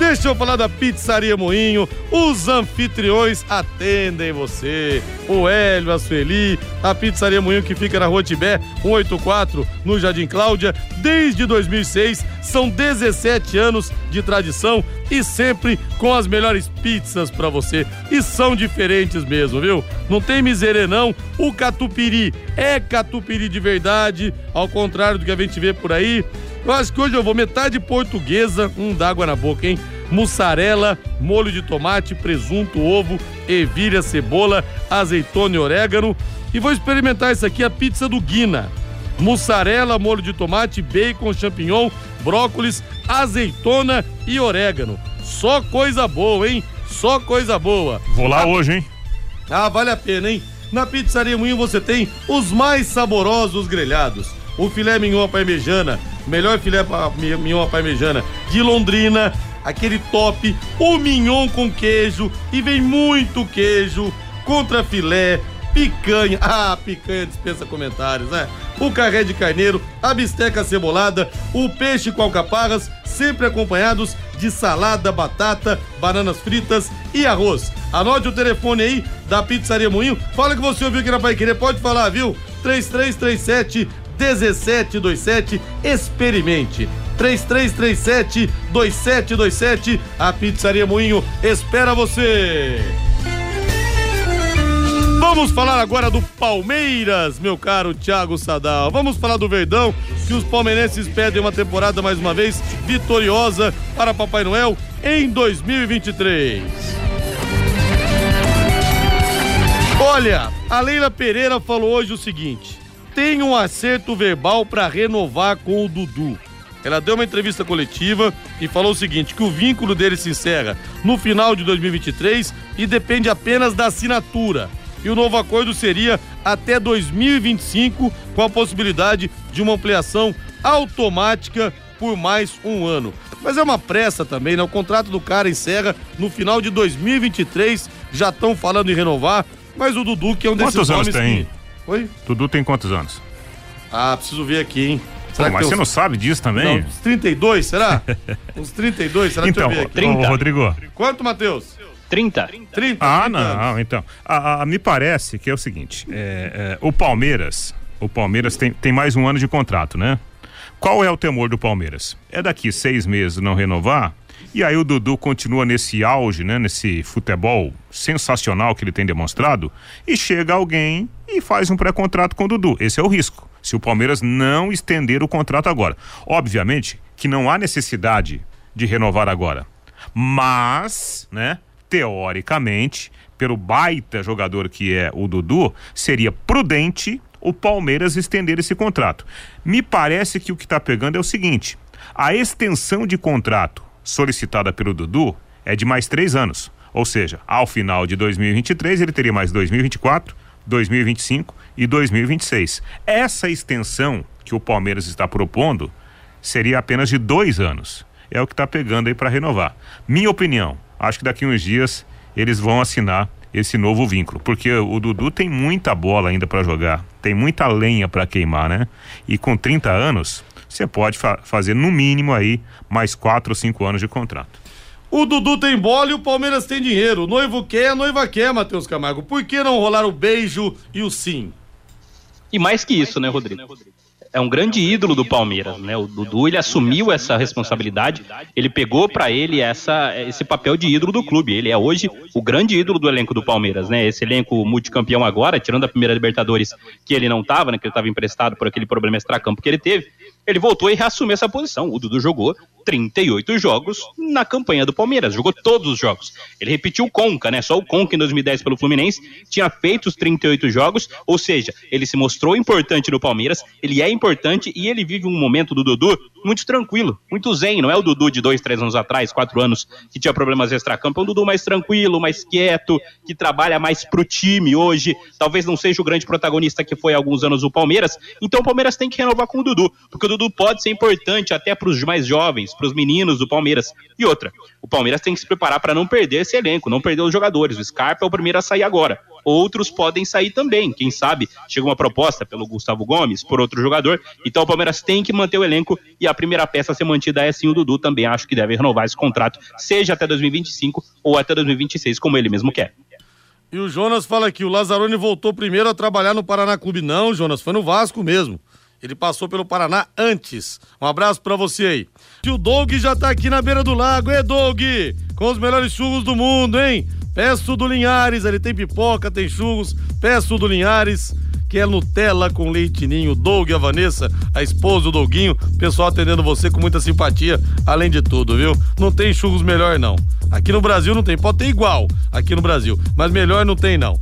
Deixa eu falar da Pizzaria Moinho. Os anfitriões atendem você. O Hélio, a Sueli, a Pizzaria Moinho que fica na Rua Tibé, 184, no Jardim Cláudia, desde 2006. São 17 anos de tradição e sempre com as melhores pizzas para você. E são diferentes mesmo, viu? Não tem miséria não. O catupiry é catupiry de verdade, ao contrário do que a gente vê por aí. Eu acho que hoje eu vou metade portuguesa, um d'água na boca, hein? Mussarela, molho de tomate, presunto, ovo, ervilha, cebola, azeitona e orégano. E vou experimentar isso aqui, a pizza do Guina. Mussarela, molho de tomate, bacon, champignon, brócolis, azeitona e orégano. Só coisa boa, hein? Só coisa boa. Vou lá hoje, hein? Ah, vale a pena, hein? Na Pizzaria Moinho você tem os mais saborosos grelhados. O filé mignon parmejana, melhor filé mignon parmejana de Londrina, aquele top, o mignon com queijo e vem muito queijo, contra filé, picanha, ah, picanha dispensa comentários, né? O carré de carneiro, a bisteca cebolada, o peixe com alcaparras, sempre acompanhados de salada, batata, bananas fritas e arroz. Anote o telefone aí da Pizzaria Moinho. Fala que você ouviu aqui na Pai Querer, pode falar, viu? 3337 1727, experimente. 3337 2727, a Pizzaria Moinho espera você. Vamos falar agora do Palmeiras, meu caro Thiago Sadal. Vamos falar do Verdão, que os palmeirenses pedem uma temporada mais uma vez vitoriosa para Papai Noel em 2023. Olha, a Leila Pereira falou hoje o seguinte: tem um acerto verbal para renovar com o Dudu. Ela deu uma entrevista coletiva e falou o seguinte: que o vínculo dele se encerra no final de 2023 e depende apenas da assinatura. E o novo acordo seria até 2025, com a possibilidade de uma ampliação automática por mais um ano. Mas é uma pressa também, né? O contrato do cara encerra no final de 2023. Já estão falando em renovar, mas o Dudu, que é um desses Quantos anos tem? que. Oi? Dudu tem quantos anos? Ah, preciso ver aqui, hein? Pô, mas você uns- não sabe disso também? Não, uns 32, será? uns 32, será? então, Deixa eu ver aqui. ô, ô, Rodrigo. Quanto, Matheus? 30. 30. Ah, 30 anos. não, então. Ah, ah, me parece que é o seguinte: é, é, o Palmeiras, o Palmeiras tem, tem mais um ano de contrato, né? Qual é o temor do Palmeiras? É daqui seis meses não renovar? E aí o Dudu continua nesse auge, né? Nesse futebol sensacional que ele tem demonstrado, e chega alguém e faz um pré-contrato com o Dudu. Esse é o risco. Se o Palmeiras não estender o contrato agora. Obviamente que não há necessidade de renovar agora. Mas, né, teoricamente, pelo baita jogador que é o Dudu, seria prudente o Palmeiras estender esse contrato. Me parece que o que está pegando é o seguinte: a extensão de contrato solicitada pelo Dudu é de mais três anos. Ou seja, ao final de 2023 ele teria mais 2024, 2025 e 2026. Essa extensão que o Palmeiras está propondo seria apenas de dois anos. É o que está pegando aí para renovar. Minha opinião, acho que daqui uns dias eles vão assinar esse novo vínculo, porque o Dudu tem muita bola ainda para jogar, tem muita lenha para queimar, né? E com 30 anos, você pode fa- fazer no mínimo aí mais quatro ou cinco anos de contrato. O Dudu tem bola e o Palmeiras tem dinheiro. O noivo quer, a noiva quer, Matheus Camargo. Por que não rolar o beijo e o sim? E mais que isso, né, Rodrigo? É um grande ídolo do Palmeiras, né? O Dudu ele assumiu essa responsabilidade, ele pegou para ele essa, esse papel de ídolo do clube. Ele é hoje o grande ídolo do elenco do Palmeiras, né? Esse elenco multicampeão agora, tirando a primeira Libertadores que ele não estava, né? Que ele estava emprestado por aquele problema extracampo que ele teve ele voltou e reassumiu essa posição. O Dudu jogou 38 jogos na campanha do Palmeiras, jogou todos os jogos. Ele repetiu o Conca, né? Só o Conca em 2010 pelo Fluminense tinha feito os 38 jogos, ou seja, ele se mostrou importante no Palmeiras, ele é importante e ele vive um momento do Dudu muito tranquilo, muito zen. Não é o Dudu de dois, três anos atrás, quatro anos, que tinha problemas extra-campo. É um Dudu mais tranquilo, mais quieto, que trabalha mais pro time hoje. Talvez não seja o grande protagonista que foi há alguns anos o Palmeiras. Então o Palmeiras tem que renovar com o Dudu, porque o Dudu pode ser importante até para os mais jovens, para os meninos do Palmeiras. E outra, o Palmeiras tem que se preparar para não perder esse elenco, não perder os jogadores. O Scarpa é o primeiro a sair agora outros podem sair também. Quem sabe chega uma proposta pelo Gustavo Gomes, por outro jogador. Então o Palmeiras tem que manter o elenco e a primeira peça a ser mantida é sim o Dudu. Também acho que deve renovar esse contrato, seja até 2025 ou até 2026, como ele mesmo quer. E o Jonas fala que o Lazzaroni voltou primeiro a trabalhar no Paraná Clube. Não, Jonas, foi no Vasco mesmo. Ele passou pelo Paraná antes. Um abraço para você aí. E o Doug já tá aqui na beira do lago. É, Doug! Com os melhores churros do mundo, hein? Peço do Linhares, ele tem pipoca, tem churros. Peço do Linhares, que é Nutella com leite ninho. Doug e a Vanessa, a esposa do Doguinho, pessoal atendendo você com muita simpatia, além de tudo, viu? Não tem churros melhor, não. Aqui no Brasil não tem, pode ter igual aqui no Brasil, mas melhor não tem, não.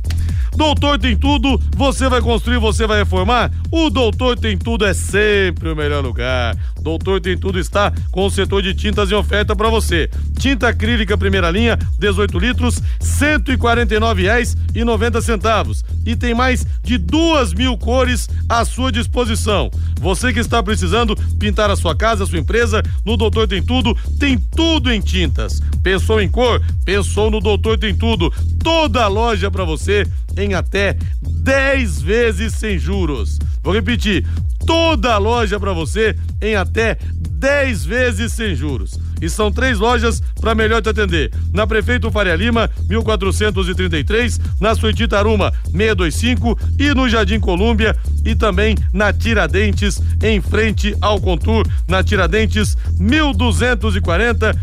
Doutor Tem Tudo, você vai construir, você vai reformar? O Doutor Tem Tudo é sempre o melhor lugar. Doutor Tem Tudo está com o setor de tintas em oferta para você. Tinta acrílica primeira linha, 18 litros, R$ 149,90. E tem mais de duas mil cores à sua disposição. Você que está precisando pintar a sua casa, a sua empresa, no Doutor Tem Tudo, tem tudo em tintas. Pensou em cor? Pensou no Doutor Tem Tudo. Toda a loja para você em até 10 vezes sem juros. Vou repetir, toda a loja para você em até 10 vezes sem juros. E são três lojas para melhor te atender. Na Prefeito Faria Lima, 1433, na Suíte Taruma, 625 e no Jardim Colúmbia e também na Tiradentes, em frente ao Contur, na Tiradentes 1240.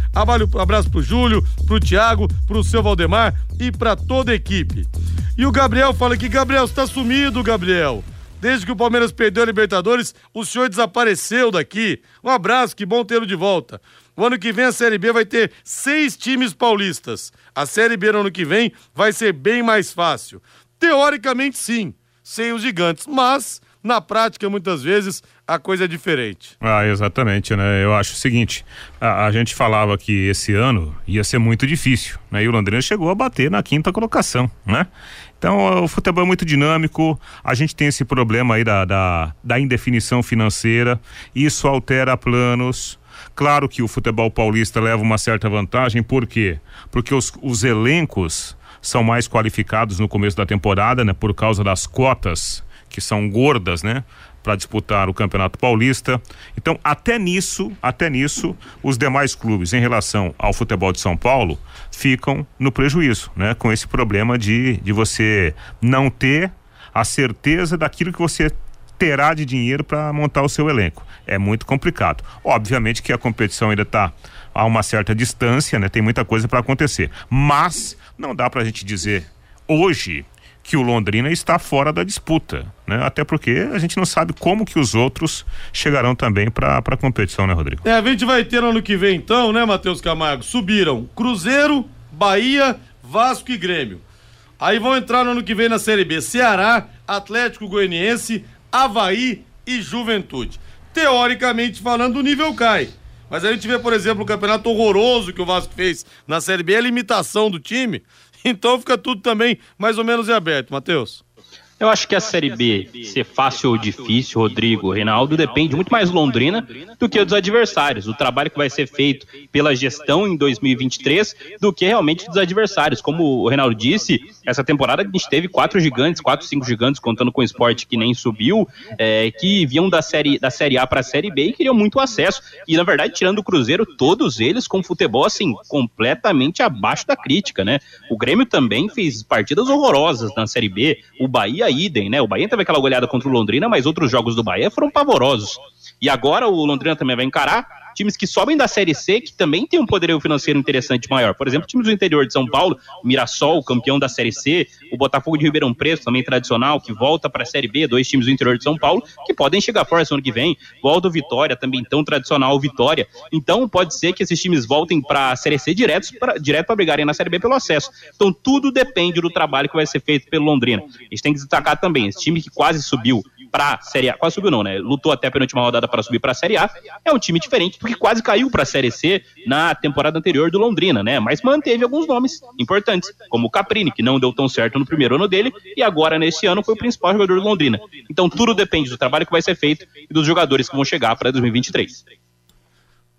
Abraço pro Júlio, pro Tiago, pro seu Valdemar e para toda a equipe. E o Gabriel fala que Gabriel está sumido, Gabriel. Desde que o Palmeiras perdeu a Libertadores, o senhor desapareceu daqui. Um abraço, que bom tê-lo de volta. O ano que vem a Série B vai ter seis times paulistas. A Série B no ano que vem vai ser bem mais fácil. Teoricamente, sim, sem os gigantes, mas na prática, muitas vezes, a coisa é diferente. Ah, exatamente, né? Eu acho o seguinte: a, a, gente falava que esse ano ia ser muito difícil, né? E o Londrina chegou a bater na quinta colocação, né? Então, o futebol é muito dinâmico, a gente tem esse problema aí da, da, da indefinição financeira, isso altera planos. Claro que o futebol paulista leva uma certa vantagem, por quê? Porque os, os elencos são mais qualificados no começo da temporada, né? Por causa das cotas que são gordas, né? Para disputar o Campeonato Paulista. Então, até nisso, até nisso, os demais clubes, em relação ao futebol de São Paulo, ficam no prejuízo, né? Com esse problema de, de você não ter a certeza daquilo que você terá de dinheiro para montar o seu elenco. É muito complicado. Obviamente que a competição ainda está a uma certa distância, né? Tem muita coisa para acontecer. Mas não dá para a gente dizer hoje que o Londrina está fora da disputa, né? Até porque a gente não sabe como que os outros chegarão também para a competição, né, Rodrigo? É, a gente vai ter no ano que vem então, né, Matheus Camargo? Subiram Cruzeiro, Bahia, Vasco e Grêmio. Aí vão entrar no ano que vem na Série B Ceará, Atlético Goianiense, Havaí e Juventude. Teoricamente falando, o nível cai. Mas a gente vê, por exemplo, o campeonato horroroso que o Vasco fez na Série B, a limitação do time. Então fica tudo também mais ou menos em aberto, Matheus. Eu acho que a Série B ser fácil ou difícil, Rodrigo, Reinaldo, depende muito mais Londrina do que dos adversários. O trabalho que vai ser feito pela gestão em 2023 do que realmente dos adversários. Como o Reinaldo disse, essa temporada a gente teve quatro gigantes, quatro, cinco gigantes, contando com o esporte que nem subiu, é, que vinham da série, da série A para a Série B e queriam muito acesso. E, na verdade, tirando o Cruzeiro, todos eles com futebol, assim, completamente abaixo da crítica, né? O Grêmio também fez partidas horrorosas na Série B, o Bahia Bahia, idem, né? O Bahia teve aquela goleada contra o Londrina, mas outros jogos do Bahia foram pavorosos. E agora o Londrina também vai encarar times que sobem da Série C, que também tem um poderio financeiro interessante maior. Por exemplo, times do interior de São Paulo, Mirassol, campeão da Série C, o Botafogo de Ribeirão Preto, também tradicional, que volta para a Série B, dois times do interior de São Paulo, que podem chegar forte ano que vem. Volta o Vitória, também tão tradicional Vitória. Então, pode ser que esses times voltem para a Série C direto para direto brigarem na Série B pelo acesso. Então, tudo depende do trabalho que vai ser feito pelo Londrina. A gente tem que destacar também, esse time que quase subiu para Série A, quase subiu não, né? Lutou até a penúltima rodada para subir para a Série A. É um time diferente, porque quase caiu para a Série C na temporada anterior do Londrina, né? Mas manteve alguns nomes importantes, como o Caprini, que não deu tão certo no primeiro ano dele, e agora nesse ano foi o principal jogador do Londrina. Então tudo depende do trabalho que vai ser feito e dos jogadores que vão chegar para 2023.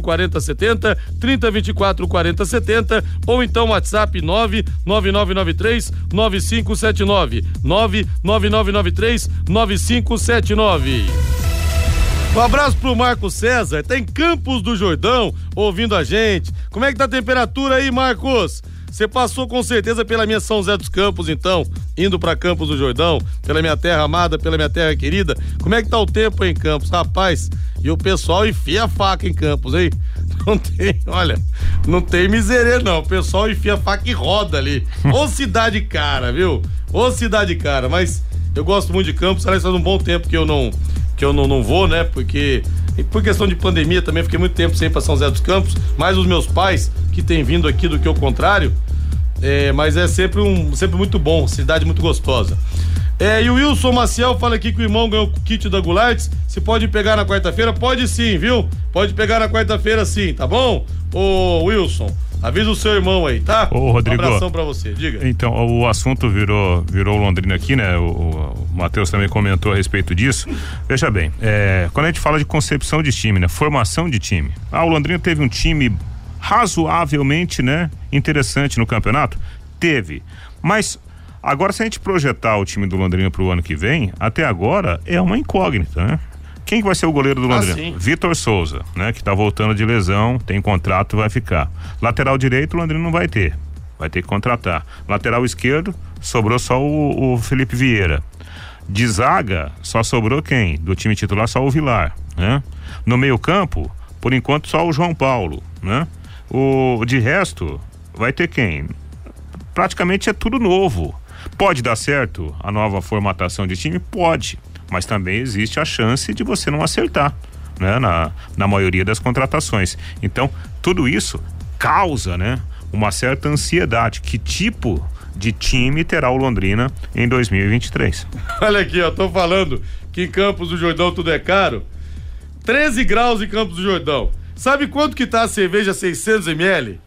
40 70, 3024 40 70 ou então WhatsApp 99993 9579, 99993 9579. Um abraço pro Marco César, tá em Campos do Jordão, ouvindo a gente. Como é que tá a temperatura aí, Marcos? Você passou com certeza pela minha São José dos Campos, então, indo para Campos do Jordão, pela minha terra amada, pela minha terra querida. Como é que tá o tempo em Campos? Rapaz, e o pessoal enfia a faca em Campos, hein? Não tem, olha, não tem miserê não. O pessoal enfia a faca e roda ali. Ô cidade cara, viu? Ô cidade cara, mas eu gosto muito de Campos, aliás, faz um bom tempo que eu não que eu não, não vou, né? Porque por questão de pandemia também fiquei muito tempo sem ir para São José dos Campos, mais os meus pais que têm vindo aqui do que o contrário. É, mas é sempre um sempre muito bom, cidade muito gostosa. É, e o Wilson Maciel fala aqui que o irmão ganhou o kit da Gulates. Se pode pegar na quarta-feira? Pode sim, viu? Pode pegar na quarta-feira sim, tá bom? Ô Wilson, avisa o seu irmão aí, tá? Ô, Rodrigo. Um abração pra você, diga. Então, o assunto virou, virou Londrina aqui, né? O, o Matheus também comentou a respeito disso. Veja bem, é, quando a gente fala de concepção de time, né? Formação de time. Ah, o Londrina teve um time razoavelmente, né? Interessante no campeonato? Teve. Mas Agora, se a gente projetar o time do Londrina para o ano que vem, até agora é uma incógnita, né? Quem que vai ser o goleiro do Londrina? Ah, Vitor Souza, né? Que tá voltando de lesão, tem contrato, vai ficar. Lateral direito, o Londrina não vai ter. Vai ter que contratar. Lateral esquerdo, sobrou só o, o Felipe Vieira. De zaga, só sobrou quem? Do time titular, só o Vilar, né? No meio campo, por enquanto, só o João Paulo, né? O, de resto, vai ter quem? Praticamente é tudo novo. Pode dar certo a nova formatação de time? Pode, mas também existe a chance de você não acertar, né? Na, na maioria das contratações. Então, tudo isso causa, né? Uma certa ansiedade. Que tipo de time terá o Londrina em 2023? Olha aqui, ó, tô falando que em Campos do Jordão tudo é caro. 13 graus em Campos do Jordão. Sabe quanto que tá a cerveja 600 ml?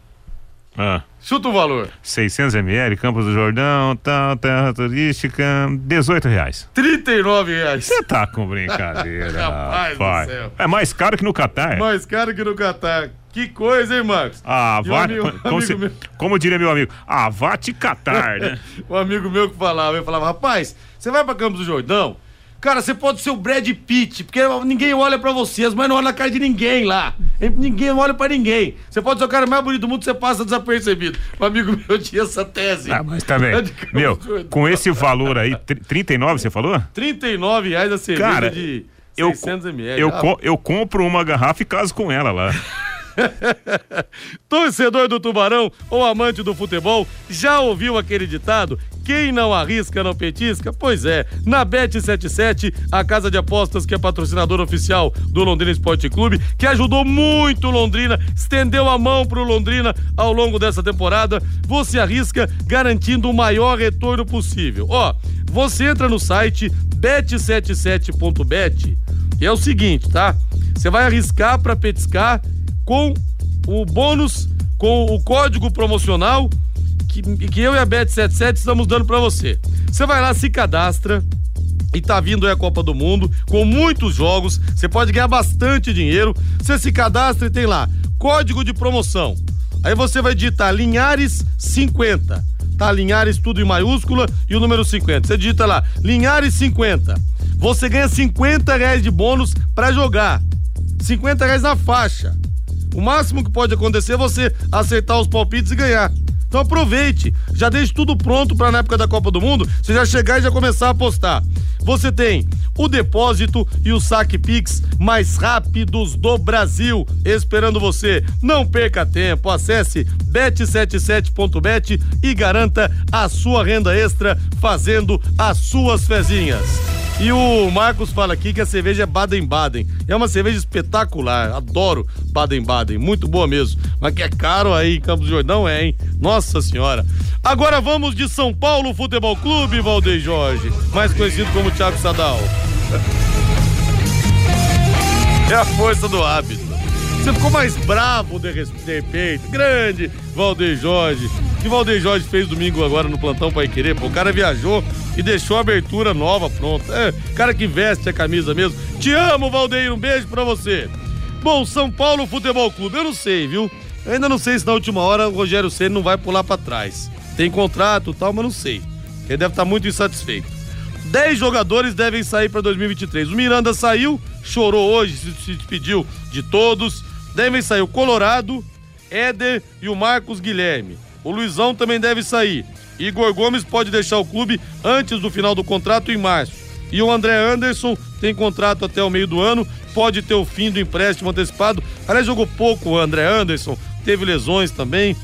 Ah. Chuta o valor. 600 ml, Campos do Jordão, tal, terra turística, 18 reais. 39 reais. Você tá com brincadeira. Rapaz do céu. É mais caro que no Catar. Mais caro que no Catar. Que coisa, hein, Marcos? Ah, vá, como, se- meu- como diria meu amigo, ah, vá te catar, né? um amigo meu que falava, eu falava, rapaz, você vai pra Campos do Jordão? Cara, você pode ser o Brad Pitt, porque ninguém olha pra você, as mães não olham na cara de ninguém lá. Ninguém olha pra ninguém. Você pode ser o cara mais bonito do mundo, você passa desapercebido. Um amigo meu tinha essa tese. Ah, mas também. De Campos Meu, com esse valor aí, tr- 39 você falou? 39 reais a cerveja Cara, de Eu, 600 ml. eu, Ah, eu compro uma garrafa e caso com ela lá. Torcedor do Tubarão ou amante do futebol, já ouviu aquele ditado? Quem não arrisca não petisca? Pois é, na Bet77, a casa de apostas que é patrocinadora oficial do Londrina Esporte Clube, que ajudou muito o Londrina, estendeu a mão pro Londrina ao longo dessa temporada, você arrisca garantindo o maior retorno possível. Ó, você entra no site bet77.bet e é o seguinte, tá? Você vai arriscar pra petiscar com o bônus, com o código promocional que, que eu e a Bet77 estamos dando para você. Você vai lá, se cadastra. E tá vindo aí a Copa do Mundo, com muitos jogos, você pode ganhar bastante dinheiro. Você se cadastra e tem lá, código de promoção. Aí você vai digitar Linhares 50. Tá Linhares tudo em maiúscula e o número 50. Você digita lá, Linhares 50. Você ganha 50 reais de bônus para jogar. 50 reais na faixa. O máximo que pode acontecer é você acertar os palpites e ganhar. Então aproveite, já deixe tudo pronto para na época da Copa do Mundo, você já chegar e já começar a apostar. Você tem o depósito e o saque Pix mais rápidos do Brasil esperando você. Não perca tempo, acesse bet77.bet e garanta a sua renda extra fazendo as suas fezinhas. E o Marcos fala aqui que a cerveja é Baden-Baden. É uma cerveja espetacular. Adoro Baden-Baden. Muito boa mesmo. Mas que é caro aí em Campos do Jordão, é, hein? Nossa Senhora. Agora vamos de São Paulo Futebol Clube, Valdeir Jorge. Mais conhecido como Thiago Sadal. É a força do hábito. Você ficou mais bravo de repente. Grande Valdeir Jorge. que Valdeir Jorge fez domingo agora no plantão Pai Querer? Pô, o cara viajou e deixou a abertura nova pronta. É, cara que veste a camisa mesmo. Te amo, Valdeir. Um beijo pra você. Bom, São Paulo Futebol Clube, eu não sei, viu? Eu ainda não sei se na última hora o Rogério Ceni não vai pular para trás. Tem contrato e tal, mas não sei. Ele deve estar tá muito insatisfeito. Dez jogadores devem sair para 2023. O Miranda saiu, chorou hoje, se despediu de todos. Devem sair o Colorado, Éder e o Marcos Guilherme. O Luizão também deve sair. Igor Gomes pode deixar o clube antes do final do contrato em março. E o André Anderson tem contrato até o meio do ano, pode ter o fim do empréstimo antecipado. Aliás, jogou pouco o André Anderson, teve lesões também.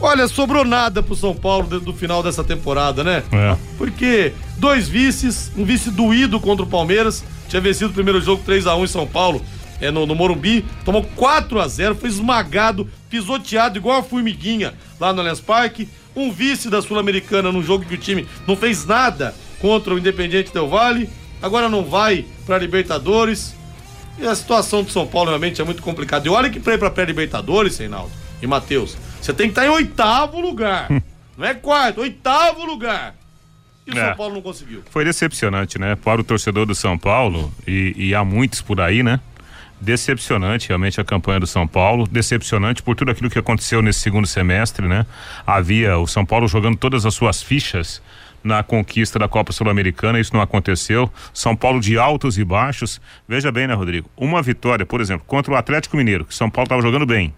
Olha, sobrou nada pro São Paulo dentro do final dessa temporada, né? É. Porque dois vices, um vice doído contra o Palmeiras, tinha vencido o primeiro jogo 3 a 1 em São Paulo, é, no, no Morumbi, tomou 4 a 0 foi esmagado, pisoteado igual a formiguinha lá no Allianz Parque um vice da Sul-Americana num jogo que o time não fez nada contra o Independiente Del Vale, agora não vai para Libertadores. E a situação do São Paulo realmente é muito complicada. E olha que para ir para pré-Libertadores, Reinaldo e Matheus, você tem que estar tá em oitavo lugar. não é quarto, oitavo lugar. E o é. São Paulo não conseguiu. Foi decepcionante, né? Para o torcedor do São Paulo, e, e há muitos por aí, né? Decepcionante realmente a campanha do São Paulo, decepcionante por tudo aquilo que aconteceu nesse segundo semestre, né? Havia o São Paulo jogando todas as suas fichas na conquista da Copa Sul-Americana, isso não aconteceu. São Paulo de altos e baixos. Veja bem, né, Rodrigo? Uma vitória, por exemplo, contra o Atlético Mineiro, que São Paulo estava jogando bem,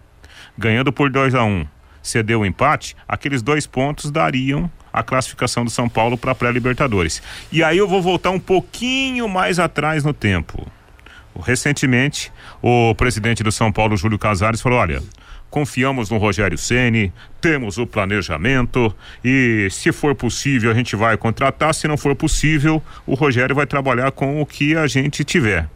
ganhando por 2 a 1 um, cedeu o empate, aqueles dois pontos dariam a classificação do São Paulo para pré-Libertadores. E aí eu vou voltar um pouquinho mais atrás no tempo. Recentemente, o presidente do São Paulo, Júlio Casares, falou: olha, confiamos no Rogério Ceni, temos o planejamento e se for possível a gente vai contratar, se não for possível, o Rogério vai trabalhar com o que a gente tiver.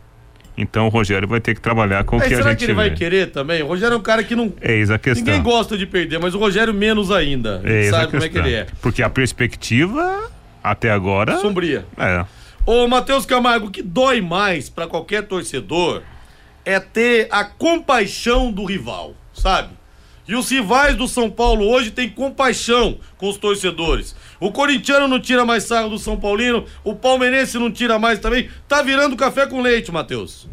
Então o Rogério vai ter que trabalhar com o que a gente Será que ele vai querer também? O Rogério é um cara que não. Eis a questão. Ninguém gosta de perder, mas o Rogério menos ainda. Eis sabe como é que ele é. Porque a perspectiva até agora. Sombria. É. Ô, Matheus Camargo, o que dói mais para qualquer torcedor é ter a compaixão do rival, sabe? E os rivais do São Paulo hoje têm compaixão com os torcedores. O corintiano não tira mais sarro do São Paulino, o palmeirense não tira mais também. Tá virando café com leite, Matheus.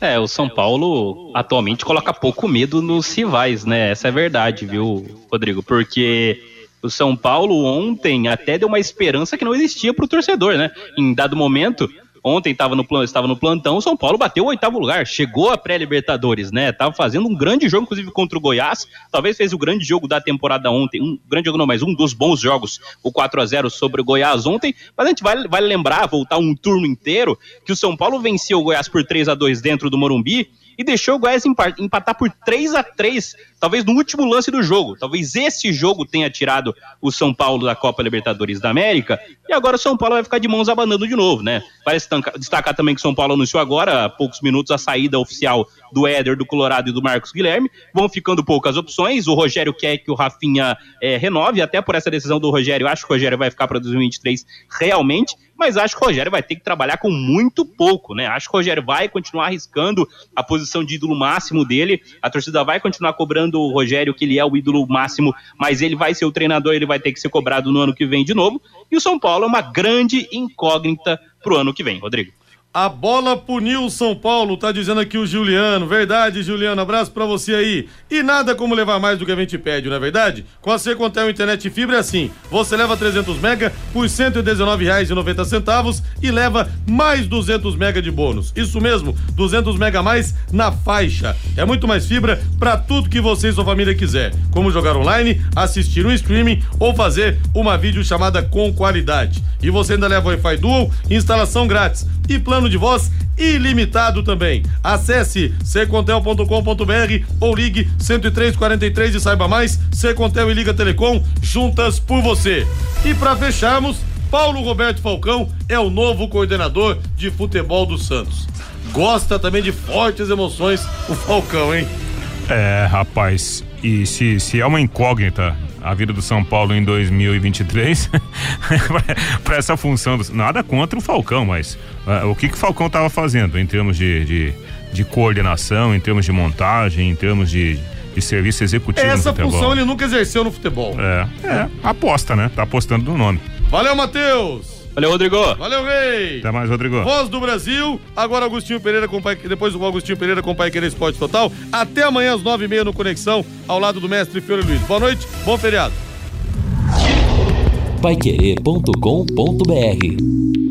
É, o São Paulo atualmente coloca pouco medo nos rivais, né? Essa é verdade, viu, Rodrigo? Porque o São Paulo ontem até deu uma esperança que não existia para o torcedor, né? Em dado momento, ontem estava no, estava no plantão, o São Paulo bateu o oitavo lugar, chegou a pré-Libertadores, né? Tava fazendo um grande jogo, inclusive contra o Goiás, talvez fez o grande jogo da temporada ontem, um grande jogo não, mas um dos bons jogos, o 4 a 0 sobre o Goiás ontem, mas a gente vai, vai lembrar, voltar um turno inteiro, que o São Paulo venceu o Goiás por 3 a 2 dentro do Morumbi, e deixou o Goiás empatar por 3 a 3 talvez no último lance do jogo. Talvez esse jogo tenha tirado o São Paulo da Copa Libertadores da América, e agora o São Paulo vai ficar de mãos abanando de novo, né? Vale destacar também que o São Paulo anunciou agora, há poucos minutos, a saída oficial do Éder, do Colorado e do Marcos Guilherme. Vão ficando poucas opções. O Rogério quer que o Rafinha é, renove, até por essa decisão do Rogério, acho que o Rogério vai ficar para 2023 realmente mas acho que o Rogério vai ter que trabalhar com muito pouco, né? Acho que o Rogério vai continuar arriscando a posição de ídolo máximo dele, a torcida vai continuar cobrando mostrando o Rogério que ele é o ídolo máximo, mas ele vai ser o treinador, ele vai ter que ser cobrado no ano que vem de novo. E o São Paulo é uma grande incógnita pro ano que vem, Rodrigo. A bola puniu o São Paulo, tá dizendo aqui o Juliano. Verdade, Juliano. Abraço pra você aí. E nada como levar mais do que a gente pede, não é verdade? Com a Secontel Internet Fibra é assim. Você leva 300 mega por R$ 119,90 e leva mais 200 mega de bônus. Isso mesmo, 200 mega a mais na faixa. É muito mais fibra para tudo que você e sua família quiser. Como jogar online, assistir um streaming ou fazer uma videochamada com qualidade. E você ainda leva Wi-Fi Dual, instalação grátis e plano de voz ilimitado também. Acesse secontel.com.br ou ligue 10343 e saiba mais. Secontel e Liga Telecom juntas por você. E para fecharmos, Paulo Roberto Falcão é o novo coordenador de futebol do Santos. Gosta também de fortes emoções o Falcão, hein? É, rapaz, e se, se é uma incógnita a vida do São Paulo em 2023 para essa função. Do, nada contra o Falcão, mas uh, o que, que o Falcão estava fazendo em termos de, de, de, coordenação, em termos de montagem, em termos de, de serviço executivo Essa função ele nunca exerceu no futebol. É, é, aposta, né? Tá apostando no nome. Valeu, Matheus! Valeu, Rodrigo. Valeu, Rei. Até mais, Rodrigo. Voz do Brasil. Agora Agostinho Pereira com pai, depois o Agostinho Pereira com Pai Querer Esporte Total. Até amanhã às nove e meia no Conexão, ao lado do mestre Fiore Luiz. Boa noite, bom feriado. Paiquerê.com.br